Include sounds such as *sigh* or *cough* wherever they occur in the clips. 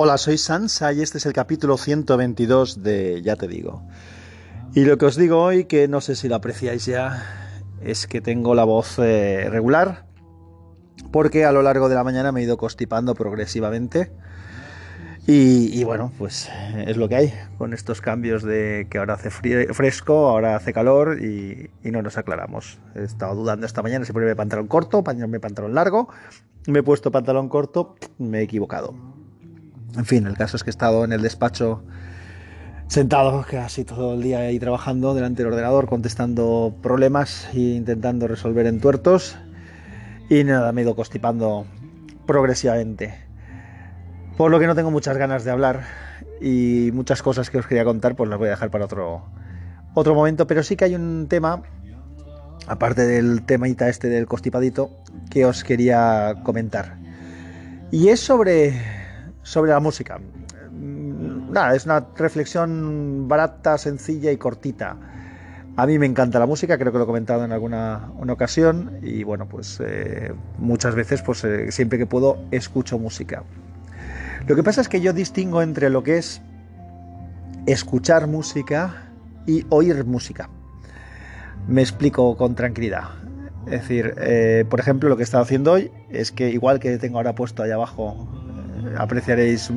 Hola, soy Sansa y este es el capítulo 122 de Ya te digo. Y lo que os digo hoy, que no sé si lo apreciáis ya, es que tengo la voz eh, regular, porque a lo largo de la mañana me he ido constipando progresivamente. Y, bueno, pues es lo que hay con estos cambios de que ahora hace fresco, ahora hace calor y, no nos aclaramos. He estado dudando esta mañana si ponerme pantalón corto, ponerme pantalón largo. Me he puesto pantalón corto, me he equivocado. En fin, el caso es que he estado en el despacho sentado casi todo el día ahí trabajando delante del ordenador, contestando problemas e intentando resolver entuertos. Y nada, me he ido constipando progresivamente. Por lo que no tengo muchas ganas de hablar y muchas cosas que os quería contar, pues las voy a dejar para otro, otro momento. Pero sí que hay un tema, aparte del temita este del constipadito, que os quería comentar. Y es sobre sobre la música. Mm, nada, es una reflexión barata, sencilla y cortita. A mí me encanta la música, creo que lo he comentado en alguna ocasión y bueno, pues eh, muchas veces, pues eh, siempre que puedo, escucho música. Lo que pasa es que yo distingo entre lo que es escuchar música y oír música. Me explico con tranquilidad. Es decir, eh, por ejemplo, lo que he estado haciendo hoy es que igual que tengo ahora puesto allá abajo apreciaréis,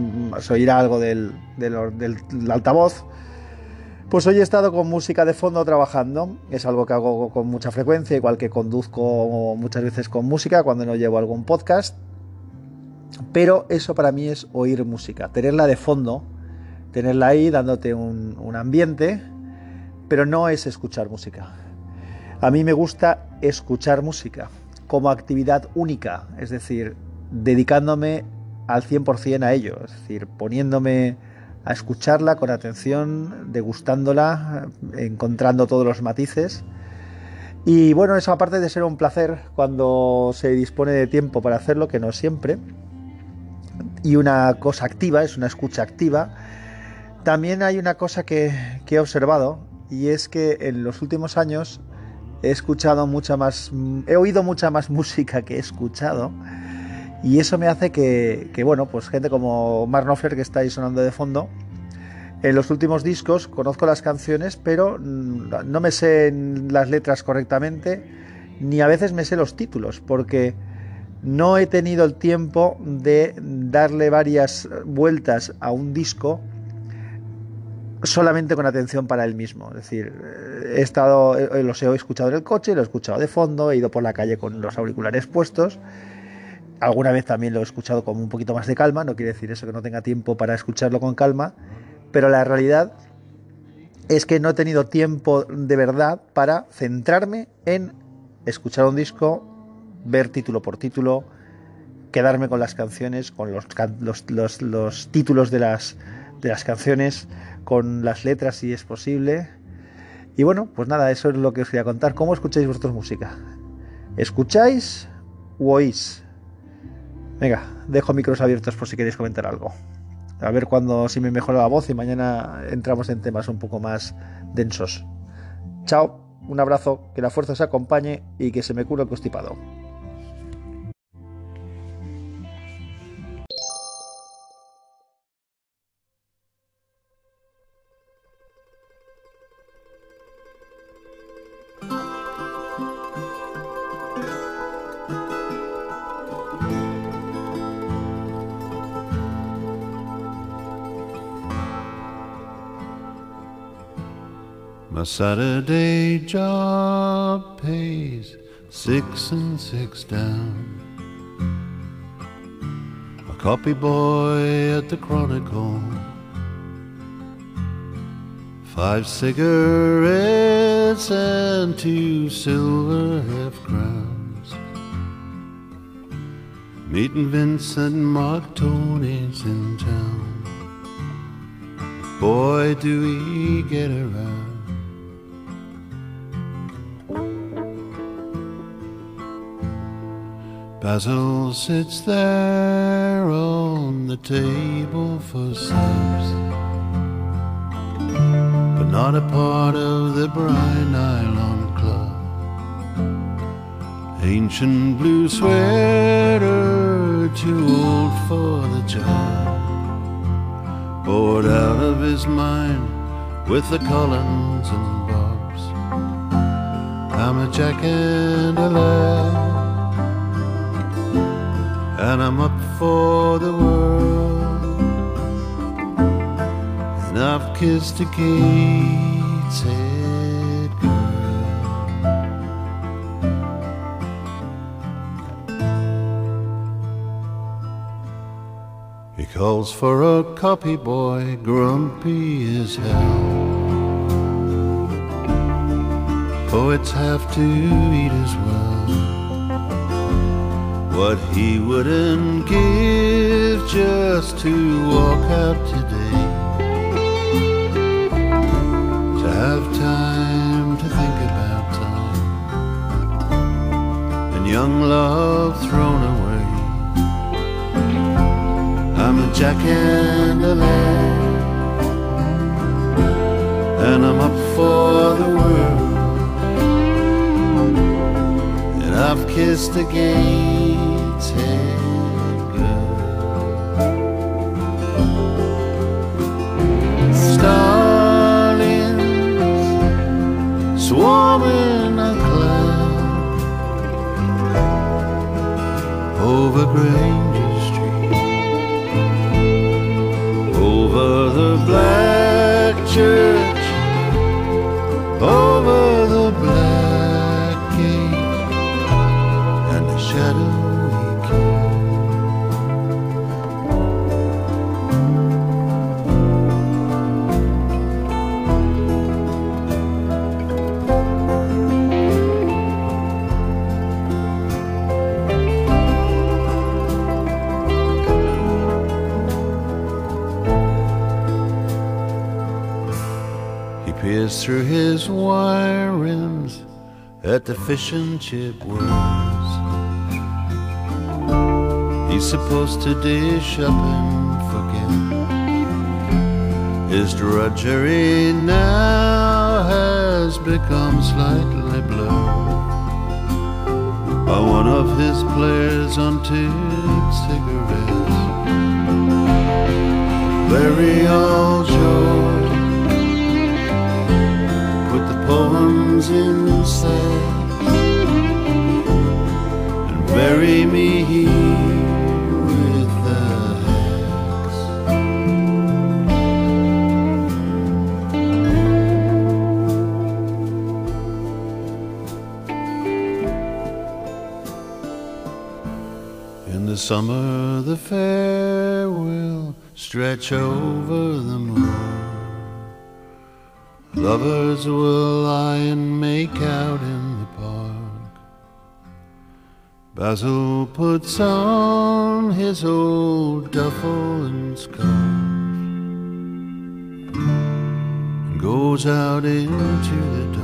oír algo del, altavoz. Pues hoy he estado con música de fondo trabajando, es algo que hago con mucha frecuencia, igual que conduzco muchas veces con música cuando no llevo algún podcast. Pero eso para mí es oír música, tenerla de fondo, tenerla ahí dándote un, un ambiente, pero no es escuchar música. A mí me gusta escuchar música como actividad única, es decir, dedicándome al 100% a ello, es decir, poniéndome a escucharla con atención, degustándola, encontrando todos los matices. Y bueno, eso aparte de ser un placer cuando se dispone de tiempo para hacerlo, que no siempre, y una cosa activa, es una escucha activa, también hay una cosa que, que he observado y es que en los últimos años he escuchado mucha más, he oído mucha más *laughs* música que he escuchado y eso me hace que, bueno, pues gente como Mark Knopfler que está ahí sonando de fondo, en los últimos discos conozco las canciones, pero no me sé las letras correctamente, ni a veces me sé los títulos, porque no he tenido el tiempo de darle varias vueltas a un disco solamente con atención para él mismo. Es decir, he estado, los he escuchado en el coche, lo he escuchado de fondo, he ido por la calle con los auriculares puestos Alguna vez también lo he escuchado con un poquito más de calma, no quiere decir eso que no tenga tiempo para escucharlo con calma, pero la realidad es que no he tenido tiempo de verdad para centrarme en escuchar un disco, ver título por título, quedarme con las canciones, con los, los, títulos de las, de las canciones, con las letras si es posible. Y bueno, pues nada, eso es lo que os quería contar. ¿Cómo escucháis vosotros música? ¿Escucháis o oís? Venga, dejo micros abiertos por si queréis comentar algo. A ver cuando si me mejora la voz y mañana entramos en temas un poco más densos. Chao, un abrazo, que la fuerza os acompañe y que se me cure el constipado. My Saturday job pays six and six down. A copy boy at the Chronicle. Five cigarettes and two silver half crowns. Meeting Vincent Mark Tony's in town. Boy, do we get around. Basil sits there on the table for subs, but not a part of the Bright Nylon Club. Ancient blue sweater, too old for the job. bored out of his mind with the Collins and Bobs. I'm a jack and a lad, and I'm up for the world. And I've kissed a Gateshead girl. He calls for a copy boy, grumpy as hell. Poets have to eat as well. What he wouldn't give just to walk out today. To have time to think about time. And young love thrown away. I'm a jack and a lad, and I'm up for the world. And I've kissed a take through his wire rims at the fish and chip worms. He's supposed to dish up and forget. His drudgery now has become slightly blurred by one of his players on tipped cigarettes. Larry all joy in sacks and bury me here summer, the fair will stretch over the moon. Lovers will lie and make out in the park. Basil puts on his old duffel and scarf and goes out into the dark.